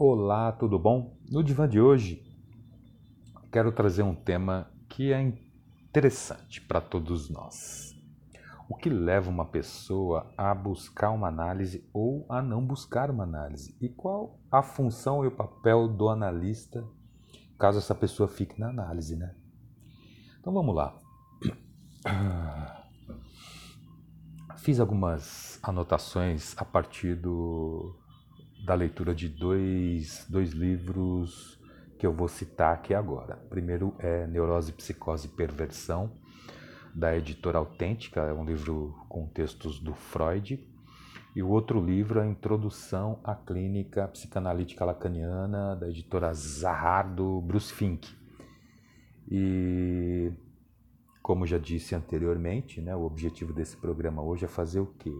Olá, tudo bom? No divã de hoje, quero trazer um tema que é interessante para todos nós. O que leva uma pessoa a buscar uma análise ou a não buscar uma análise? E qual a função e o papel do analista caso essa pessoa fique na análise, né? Então vamos lá. Fiz algumas anotações a partir do da leitura de dois, dois livros que eu vou citar aqui agora. Primeiro é Neurose, Psicose e Perversão, da editora Autêntica, é um livro com textos do Freud. E o outro livro é Introdução à Clínica Psicanalítica Lacaniana, da editora Zahar, do Bruce Fink. E, como já disse anteriormente, né, o objetivo desse programa hoje é fazer o quê?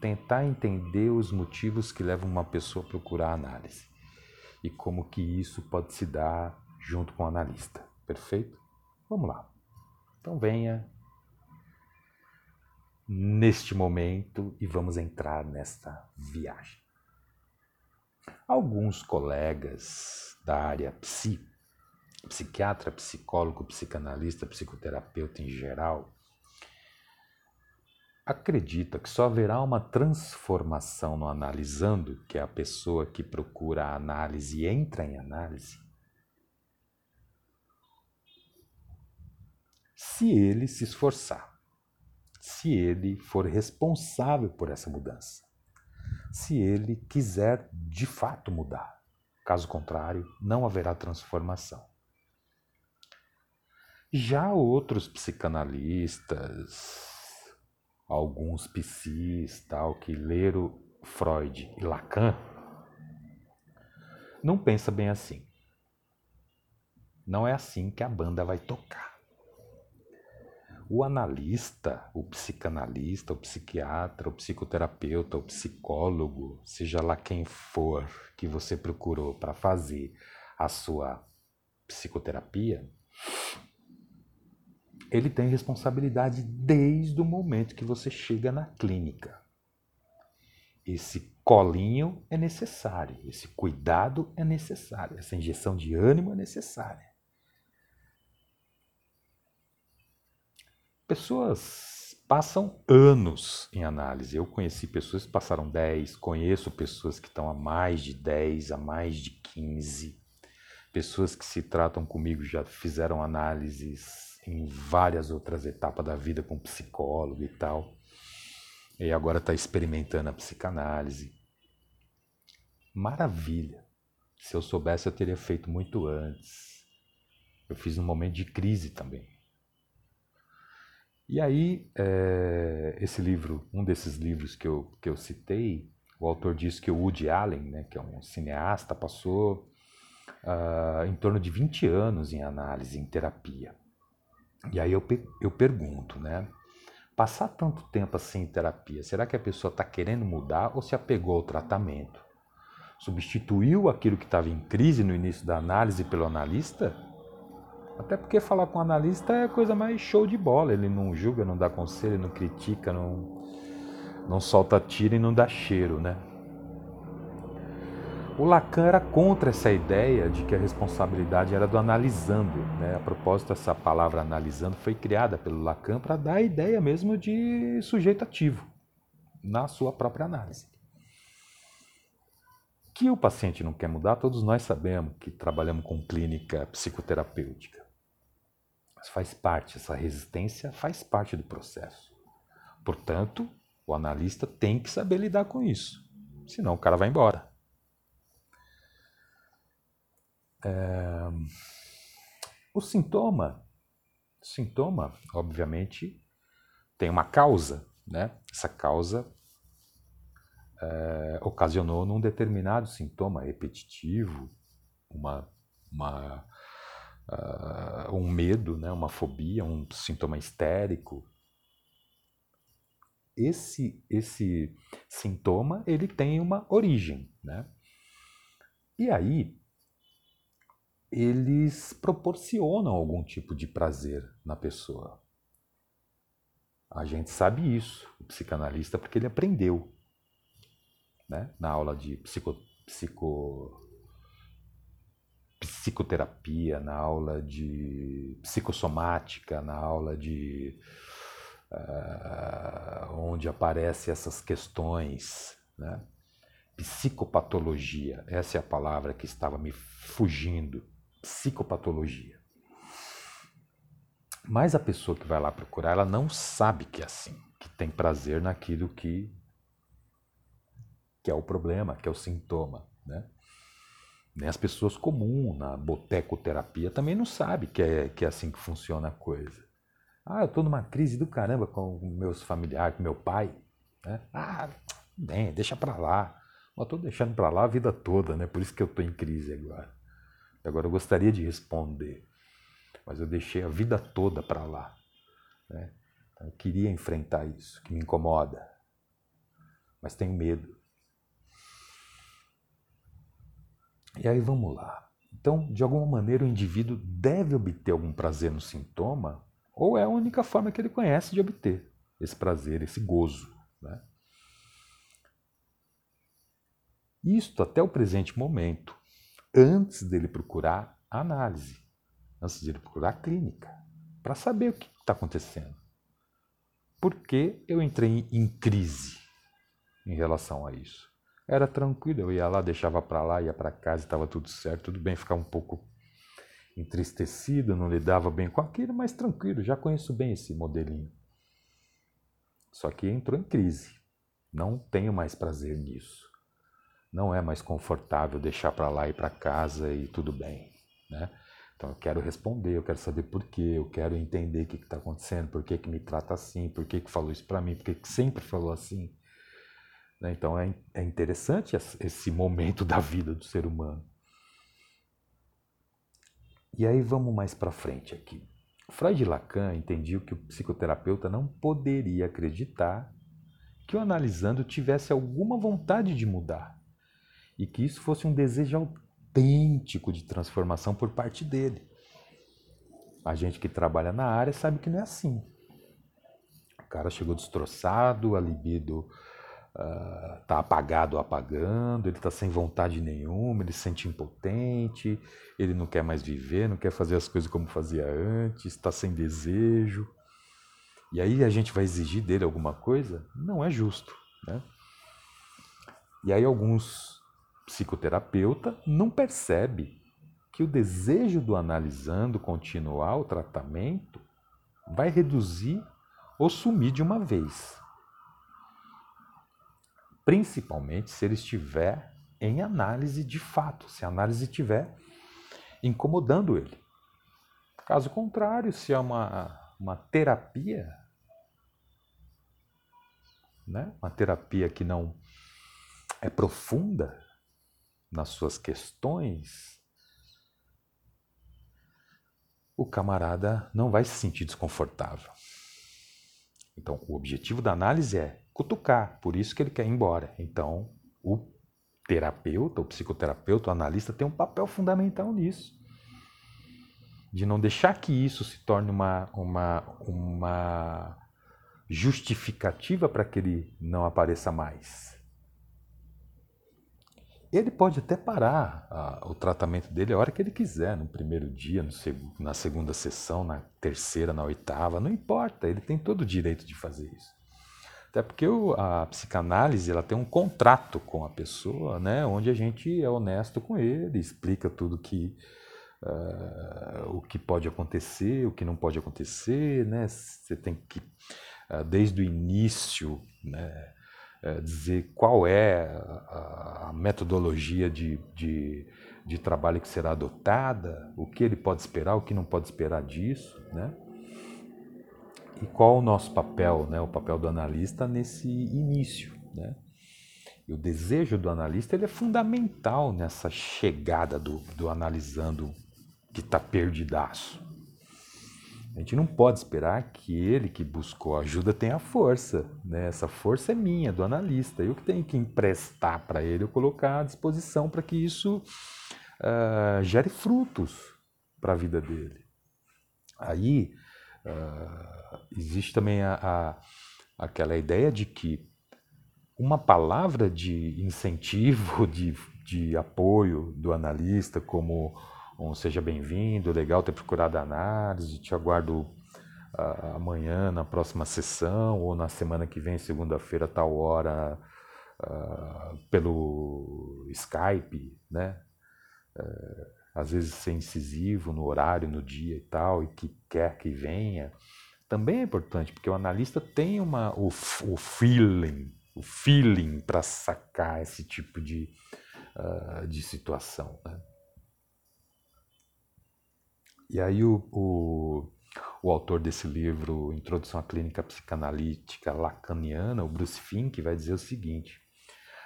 Tentar entender os motivos que levam uma pessoa a procurar análise e como que isso pode se dar junto com o analista. Perfeito? Vamos lá. Então venha neste momento e vamos entrar nesta viagem. Alguns colegas da área psi, psiquiatra, psicólogo, psicanalista, psicoterapeuta em geral, acredita que só haverá uma transformação no analisando, que é a pessoa que procura a análise e entra em análise, se ele se esforçar, se ele for responsável por essa mudança, se ele quiser de fato mudar. Caso contrário, não haverá transformação. Já outros psicanalistas, alguns psis, tal, que leram Freud e Lacan, não pensa bem assim. Não é assim que a banda vai tocar. O analista, o psicanalista, o psiquiatra, o psicoterapeuta, o psicólogo, seja lá quem for que você procurou para fazer a sua psicoterapia, ele tem responsabilidade desde o momento que você chega na clínica. Esse colinho é necessário, esse cuidado é necessário, essa injeção de ânimo é necessária. Pessoas passam anos em análise. Eu conheci pessoas que passaram 10, conheço pessoas que estão há mais de 10, há mais de 15. Pessoas que se tratam comigo já fizeram análises em várias outras etapas da vida com psicólogo e tal. E agora está experimentando a psicanálise. Maravilha! Se eu soubesse, eu teria feito muito antes. Eu fiz um momento de crise também. E aí, é, esse livro, um desses livros que eu, que eu citei, o autor diz que o Woody Allen, né, que é um cineasta, passou uh, em torno de 20 anos em análise, em terapia. E aí eu, eu pergunto, né? Passar tanto tempo assim em terapia, será que a pessoa está querendo mudar ou se apegou ao tratamento? Substituiu aquilo que estava em crise no início da análise pelo analista? Até porque falar com o analista é a coisa mais show de bola. Ele não julga, não dá conselho, não critica, não, não solta tiro e não dá cheiro, né? O Lacan era contra essa ideia de que a responsabilidade era do analisando. Né? A propósito, essa palavra analisando foi criada pelo Lacan para dar a ideia mesmo de sujeito ativo na sua própria análise. Que o paciente não quer mudar, todos nós sabemos que trabalhamos com clínica psicoterapêutica. Mas faz parte, essa resistência faz parte do processo. Portanto, o analista tem que saber lidar com isso, senão o cara vai embora. É... O sintoma, sintoma, obviamente, tem uma causa, né? Essa causa é, ocasionou num determinado sintoma repetitivo, uma, uma, uh, um medo, né? uma fobia, um sintoma histérico. Esse, esse sintoma ele tem uma origem, né? E aí eles proporcionam algum tipo de prazer na pessoa. A gente sabe isso, o psicanalista, porque ele aprendeu né? na aula de psico, psico, psicoterapia, na aula de psicossomática, na aula de uh, onde aparecem essas questões, né? psicopatologia, essa é a palavra que estava me fugindo, psicopatologia. Mas a pessoa que vai lá procurar, ela não sabe que é assim, que tem prazer naquilo que que é o problema, que é o sintoma, né? Nem as pessoas comuns na botecoterapia também não sabem que é, que é assim que funciona a coisa. Ah, eu estou numa crise do caramba com meus familiares, com meu pai. Né? Ah, bem, deixa para lá. Mas estou deixando para lá a vida toda, né? Por isso que eu estou em crise agora. Agora eu gostaria de responder, mas eu deixei a vida toda para lá. Né? Então, eu queria enfrentar isso, que me incomoda, mas tenho medo. E aí vamos lá. Então, de alguma maneira, o indivíduo deve obter algum prazer no sintoma, ou é a única forma que ele conhece de obter esse prazer, esse gozo. Né? Isto até o presente momento, antes dele procurar análise, antes dele procurar clínica, para saber o que está acontecendo. Por que eu entrei em crise em relação a isso? Era tranquilo, eu ia lá, deixava para lá, ia para casa, estava tudo certo, tudo bem, ficava um pouco entristecido, não lidava bem com aquilo, mas tranquilo, já conheço bem esse modelinho. Só que entrou em crise. Não tenho mais prazer nisso. Não é mais confortável deixar para lá e para casa e tudo bem, né? Então eu quero responder, eu quero saber por quê, eu quero entender o que está acontecendo, por que, que me trata assim, por que, que falou isso para mim, por que, que sempre falou assim. Né? Então é, é interessante esse momento da vida do ser humano. E aí vamos mais para frente aqui. Freud e Lacan entendiam que o psicoterapeuta não poderia acreditar que o analisando tivesse alguma vontade de mudar e que isso fosse um desejo autêntico de transformação por parte dele. A gente que trabalha na área sabe que não é assim. O cara chegou destroçado, a libido uh, apagado apagando, ele está sem vontade nenhuma, ele se sente impotente, ele não quer mais viver, não quer fazer as coisas como fazia antes, está sem desejo. E aí a gente vai exigir dele alguma coisa? Não é justo. Né? E aí alguns psicoterapeutas não percebem que o desejo do analisando continuar o tratamento vai reduzir ou sumir de uma vez principalmente se ele estiver em análise de fato, se a análise estiver incomodando ele. Caso contrário, se é uma, uma terapia, né? uma terapia que não é profunda nas suas questões, o camarada não vai se sentir desconfortável. Então, o objetivo da análise é cutucar, por isso que ele quer ir embora. Então, o terapeuta, o psicoterapeuta, o analista tem um papel fundamental nisso. De não deixar que isso se torne uma, uma, uma justificativa para que ele não apareça mais. Ele pode até parar a, o tratamento dele a hora que ele quiser, no primeiro dia, no seg na segunda sessão, na terceira, na oitava, não importa, ele tem todo o direito de fazer isso. Até porque a psicanálise ela tem um contrato com a pessoa, né, onde a gente é honesto com ele, explica tudo que uh, o que pode acontecer, o que não pode acontecer, né? Você tem que uh, desde o início, né, uh, dizer qual é a, a metodologia de, de, de trabalho que será adotada, o que ele pode esperar, o que não pode esperar disso, né? E qual o nosso papel, né, o papel do analista nesse início? Né? E o desejo do analista ele é fundamental nessa chegada do, do analisando que está perdidaço. A gente não pode esperar que ele que buscou ajuda tenha força. Né? Essa força é minha, do analista. Eu que tenho que emprestar para ele, eu colocar à disposição para que isso uh, gere frutos para a vida dele. Aí, uh, existe também a, a, aquela ideia de que uma palavra de incentivo, de, de apoio do analista, como Um seja bem-vindo, legal ter procurado a análise, te aguardo uh, amanhã na próxima sessão ou na semana que vem, segunda-feira, tal hora, uh, pelo Skype, né? Uh, às vezes ser incisivo no horário, no dia e tal, e que quer que venha, também é importante, porque o analista tem uma, o, o feeling, o feeling para sacar esse tipo de, de situação. Né? E aí o, o, o, autor desse livro, Introdução à Clínica Psicanalítica Lacaniana, o Bruce Fink, vai dizer o seguinte,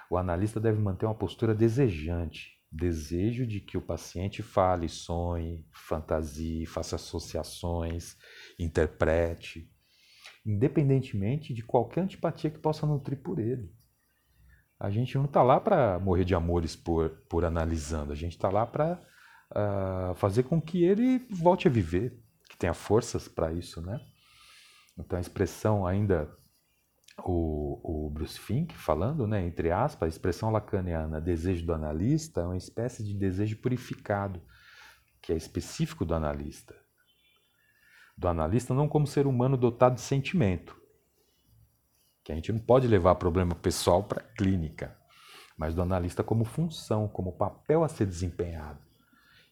o analista deve manter uma postura desejante, desejo de que o paciente fale, sonhe, fantasie, faça associações, interprete, independentemente de qualquer antipatia que possa nutrir por ele. A gente não está lá para morrer de amores por, por analisando, a gente está lá para uh, fazer com que ele volte a viver, que tenha forças para isso, né? Então a expressão ainda o, o Bruce Fink falando, né, entre aspas, a expressão lacaniana desejo do analista é uma espécie de desejo purificado, que é específico do analista. Do analista não como ser humano dotado de sentimento, que a gente não pode levar problema pessoal para a clínica, mas do analista como função, como papel a ser desempenhado,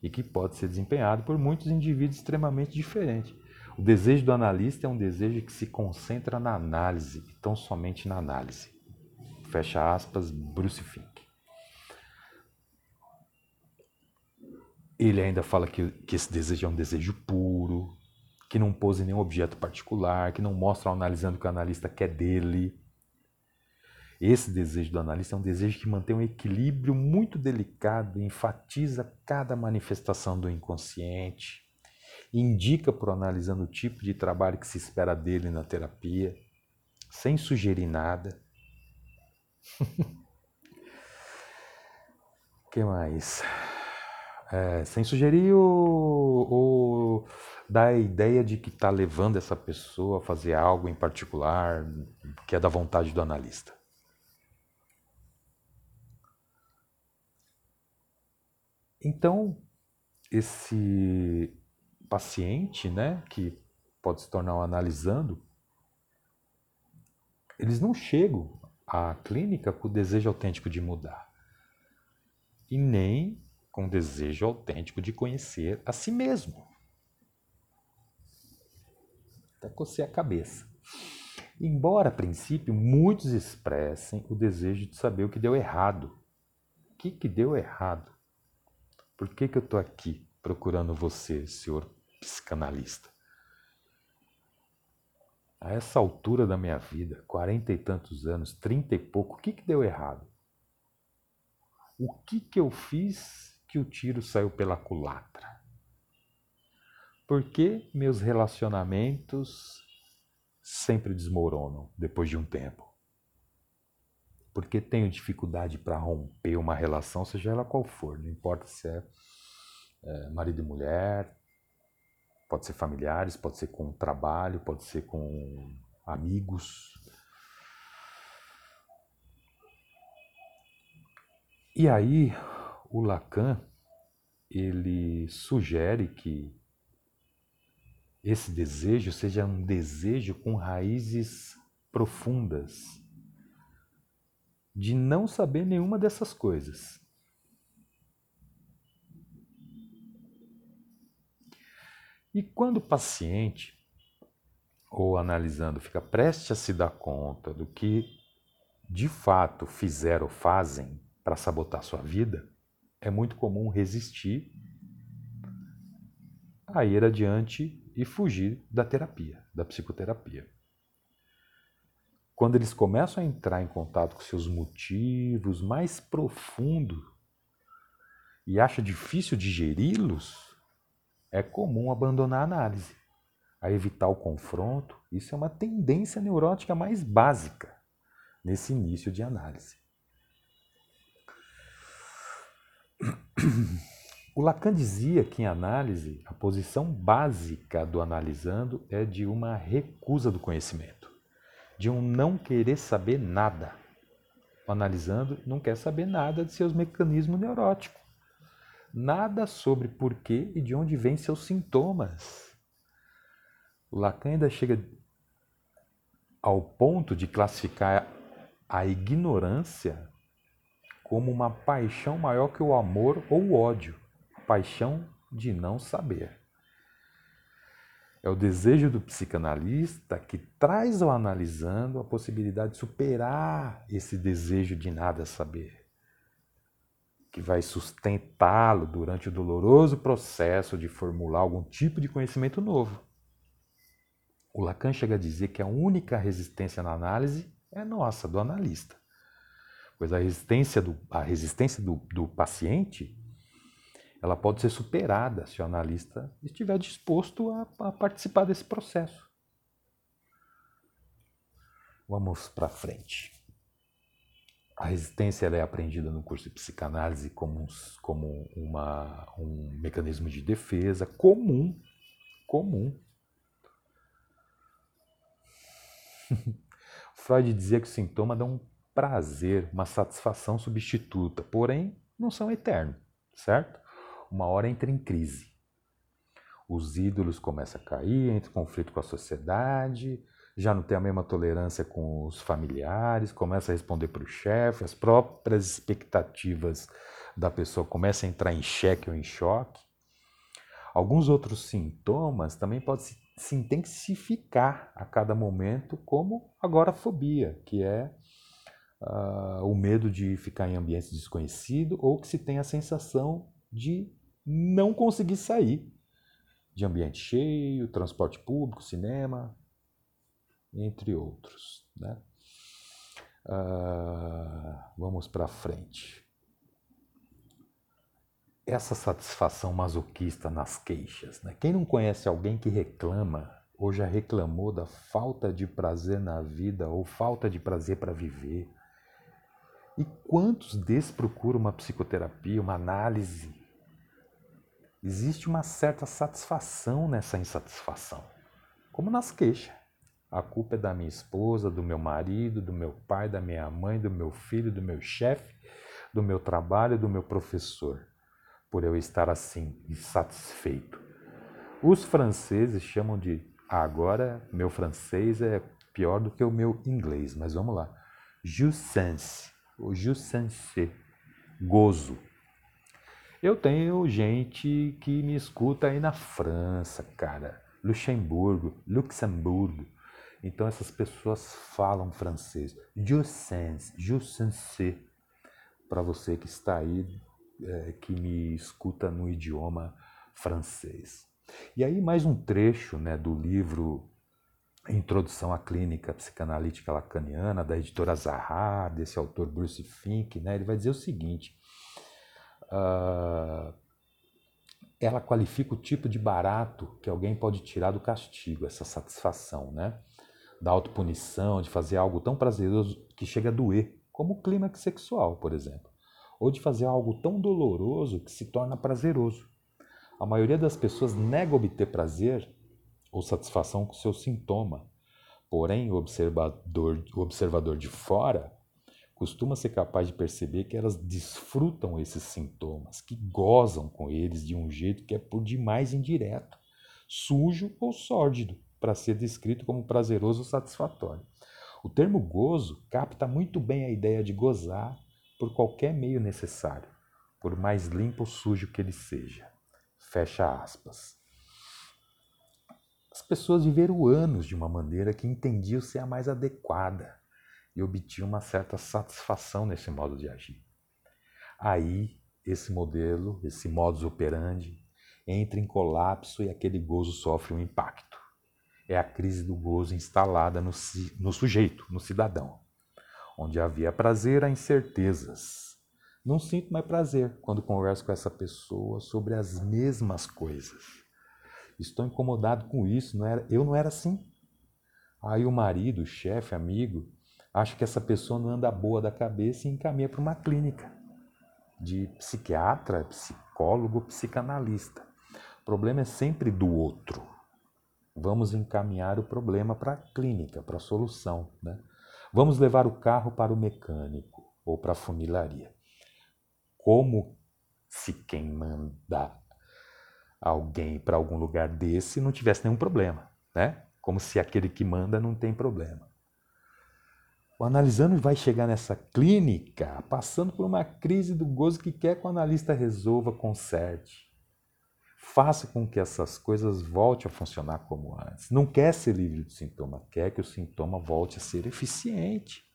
e que pode ser desempenhado por muitos indivíduos extremamente diferentes. O desejo do analista é um desejo que se concentra na análise, e tão somente na análise. Fecha aspas, Bruce Fink. Ele ainda fala que, que esse desejo é um desejo puro, que não pose nenhum objeto particular, que não mostra analisando o que o analista quer dele. Esse desejo do analista é um desejo que mantém um equilíbrio muito delicado, enfatiza cada manifestação do inconsciente, indica para o analisando o tipo de trabalho que se espera dele na terapia, sem sugerir nada. O que mais? É, sem sugerir ou, dar a ideia de que está levando essa pessoa a fazer algo em particular que é da vontade do analista. Então, esse paciente, né, que pode se tornar um analisando, eles não chegam à clínica com o desejo autêntico de mudar e nem com o desejo autêntico de conhecer a si mesmo. Até cocei a cabeça. Embora, a princípio, muitos expressem o desejo de saber o que deu errado. O que, que deu errado? Por que, que eu estou aqui procurando você, senhor psicanalista. A essa altura da minha vida, quarenta e tantos anos, trinta e pouco, o que, que deu errado? O que, que eu fiz que o tiro saiu pela culatra? Por que meus relacionamentos sempre desmoronam depois de um tempo? Porque tenho dificuldade para romper uma relação, seja ela qual for, não importa se é, é marido e mulher, Pode ser familiares, pode ser com trabalho, pode ser com amigos. E aí, o Lacan, ele sugere que esse desejo seja um desejo com raízes profundas, de não saber nenhuma dessas coisas. E quando o paciente ou analisando fica prestes a se dar conta do que de fato fizeram ou fazem para sabotar sua vida, é muito comum resistir a ir adiante e fugir da terapia, da psicoterapia. Quando eles começam a entrar em contato com seus motivos mais profundos e acha difícil digeri-los, é comum abandonar a análise, a evitar o confronto. Isso é uma tendência neurótica mais básica nesse início de análise. O Lacan dizia que em análise a posição básica do analisando é de uma recusa do conhecimento, de um não querer saber nada. Analisando não quer saber nada de seus mecanismos neuróticos nada sobre porquê e de onde vêm seus sintomas. Lacan ainda chega ao ponto de classificar a ignorância como uma paixão maior que o amor ou o ódio, paixão de não saber. É o desejo do psicanalista que traz ao analisando a possibilidade de superar esse desejo de nada saber, que vai sustentá-lo durante o doloroso processo de formular algum tipo de conhecimento novo. O Lacan chega a dizer que a única resistência na análise é nossa, do analista. Pois a resistência do, a resistência do, do paciente ela pode ser superada se o analista estiver disposto a, a participar desse processo. Vamos para frente. A resistência é aprendida no curso de psicanálise como, como uma, um mecanismo de defesa comum, comum Freud dizia que o sintoma dá um prazer, uma satisfação substituta, porém não são eternos, certo? Uma hora entra em crise. Os ídolos começam a cair, entra em conflito com a sociedade, já não tem a mesma tolerância com os familiares, começa a responder para o chefe, as próprias expectativas da pessoa começam a entrar em xeque ou em choque. Alguns outros sintomas também podem se se intensificar a cada momento, como agorafobia, que é uh, o medo de ficar em ambiente desconhecido ou que se tem a sensação de não conseguir sair de ambiente cheio, transporte público, cinema, entre outros. Né? Uh, vamos para frente essa satisfação masoquista nas queixas. Né? Quem não conhece alguém que reclama ou já reclamou da falta de prazer na vida ou falta de prazer para viver? E quantos desses procuram uma psicoterapia, uma análise? Existe uma certa satisfação nessa insatisfação, como nas queixas. A culpa é da minha esposa, do meu marido, do meu pai, da minha mãe, do meu filho, do meu chefe, do meu trabalho, do meu professor por eu estar assim, insatisfeito. Os franceses chamam de agora meu francês é pior do que o meu inglês, mas vamos lá. Jouissance, o jouissance, gozo. Eu tenho gente que me escuta aí na França, cara, Luxemburgo, Luxemburgo. Então essas pessoas falam francês. Jouissance, jouissance. Para você que está aí é, que me escuta no idioma francês. E aí mais um trecho né, do livro Introdução à Clínica Psicanalítica Lacaniana, da editora Zaha, desse autor Bruce Fink, né, ele vai dizer o seguinte, uh, ela qualifica o tipo de barato que alguém pode tirar do castigo, essa satisfação, né? Da autopunição, de fazer algo tão prazeroso que chega a doer, como o clímax sexual, por exemplo ou de fazer algo tão doloroso que se torna prazeroso. A maioria das pessoas nega obter prazer ou satisfação com seu sintoma. Porém, o observador, o observador de fora costuma ser capaz de perceber que elas desfrutam esses sintomas, que gozam com eles de um jeito que é por demais indireto, sujo ou sórdido, para ser descrito como prazeroso ou satisfatório. O termo gozo capta muito bem a ideia de gozar por qualquer meio necessário, por mais limpo ou sujo que ele seja. Fecha aspas. As pessoas viveram anos de uma maneira que entendiam ser a mais adequada e obtinham uma certa satisfação nesse modo de agir. Aí, esse modelo, esse modus operandi, entra em colapso e aquele gozo sofre um impacto. É a crise do gozo instalada no, no sujeito, no cidadão. Onde havia prazer, há incertezas. Não sinto mais prazer quando converso com essa pessoa sobre as mesmas coisas. Estou incomodado com isso, não era, eu não era assim. Aí o marido, o chefe, amigo, acha que essa pessoa não anda boa da cabeça e encaminha para uma clínica de psiquiatra, psicólogo, psicanalista. O problema é sempre do outro. Vamos encaminhar o problema para a clínica, para a solução. Né? Vamos levar o carro para o mecânico ou para a funilaria. Como se quem manda alguém para algum lugar desse não tivesse nenhum problema, né? Como se aquele que manda não tem problema. O analisando vai chegar nessa clínica passando por uma crise do gozo que quer que o analista resolva, conserte. Faça com que essas coisas voltem a funcionar como antes. Não quer ser livre do sintoma, quer que o sintoma volte a ser eficiente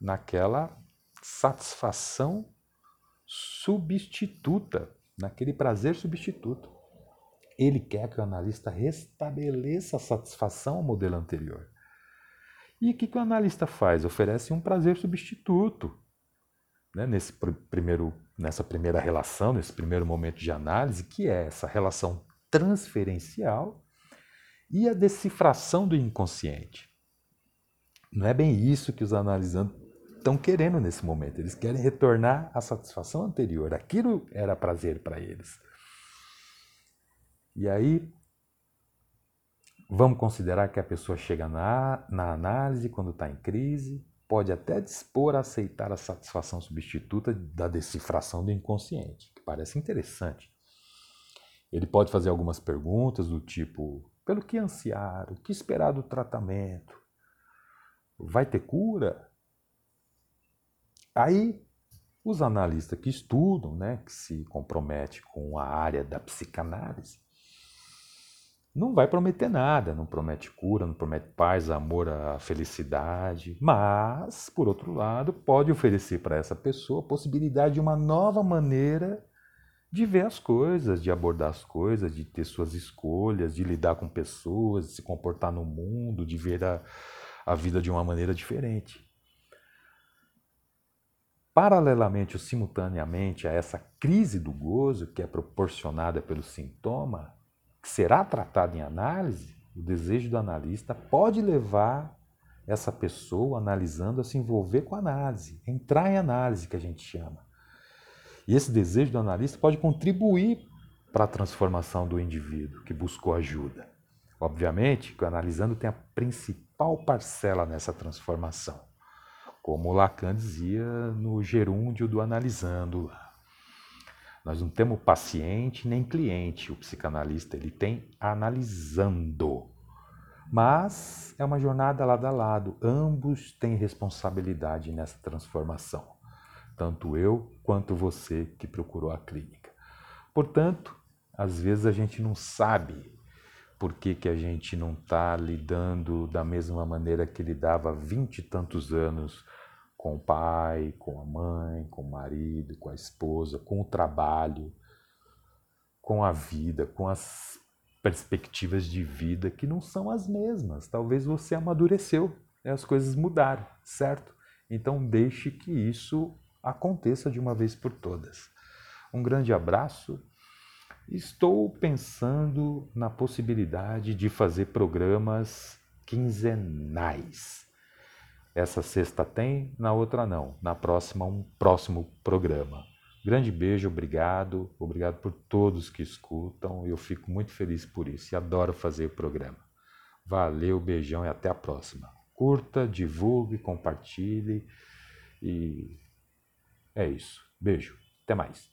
naquela satisfação substituta, naquele prazer substituto. Ele quer que o analista restabeleça a satisfação ao modelo anterior. E o que, que o analista faz? Oferece um prazer substituto. Né? Nesse pr primeiro, nessa primeira relação, nesse primeiro momento de análise, que é essa relação transferencial e a decifração do inconsciente. Não é bem isso que os analisantes estão querendo nesse momento. Eles querem retornar à satisfação anterior. Aquilo era prazer para eles. E aí, vamos considerar que a pessoa chega na, na análise quando está em crise, pode até dispor a aceitar a satisfação substituta da decifração do inconsciente, que parece interessante. Ele pode fazer algumas perguntas do tipo: pelo que ansiar? O que esperar do tratamento? Vai ter cura? Aí, os analistas que estudam, né, que se comprometem com a área da psicanálise, não vai prometer nada, não promete cura, não promete paz, amor, a felicidade, mas, por outro lado, pode oferecer para essa pessoa a possibilidade de uma nova maneira de ver as coisas, de abordar as coisas, de ter suas escolhas, de lidar com pessoas, de se comportar no mundo, de ver a, a vida de uma maneira diferente. Paralelamente ou simultaneamente a essa crise do gozo que é proporcionada pelo sintoma, que será tratada em análise, o desejo do analista pode levar essa pessoa analisando a se envolver com a análise, entrar em análise que a gente chama. E esse desejo do analista pode contribuir para a transformação do indivíduo que buscou ajuda. Obviamente que o analisando tem a principal parcela nessa transformação como Lacan dizia no gerúndio do analisando. Nós não temos paciente nem cliente, o psicanalista ele tem analisando. Mas é uma jornada lado a lado, ambos têm responsabilidade nessa transformação, tanto eu quanto você que procurou a clínica. Portanto, às vezes a gente não sabe por que, que a gente não está lidando da mesma maneira que lidava há vinte e tantos anos com o pai, com a mãe, com o marido, com a esposa, com o trabalho, com a vida, com as perspectivas de vida que não são as mesmas. Talvez você amadureceu, né? as coisas mudaram, certo? Então deixe que isso aconteça de uma vez por todas. Um grande abraço. Estou pensando na possibilidade de fazer programas quinzenais. Essa sexta tem, na outra não. Na próxima, um próximo programa. Grande beijo, obrigado. Obrigado por todos que escutam. Eu fico muito feliz por isso e adoro fazer o programa. Valeu, beijão e até a próxima. Curta, divulgue, compartilhe e é isso. Beijo. Até mais.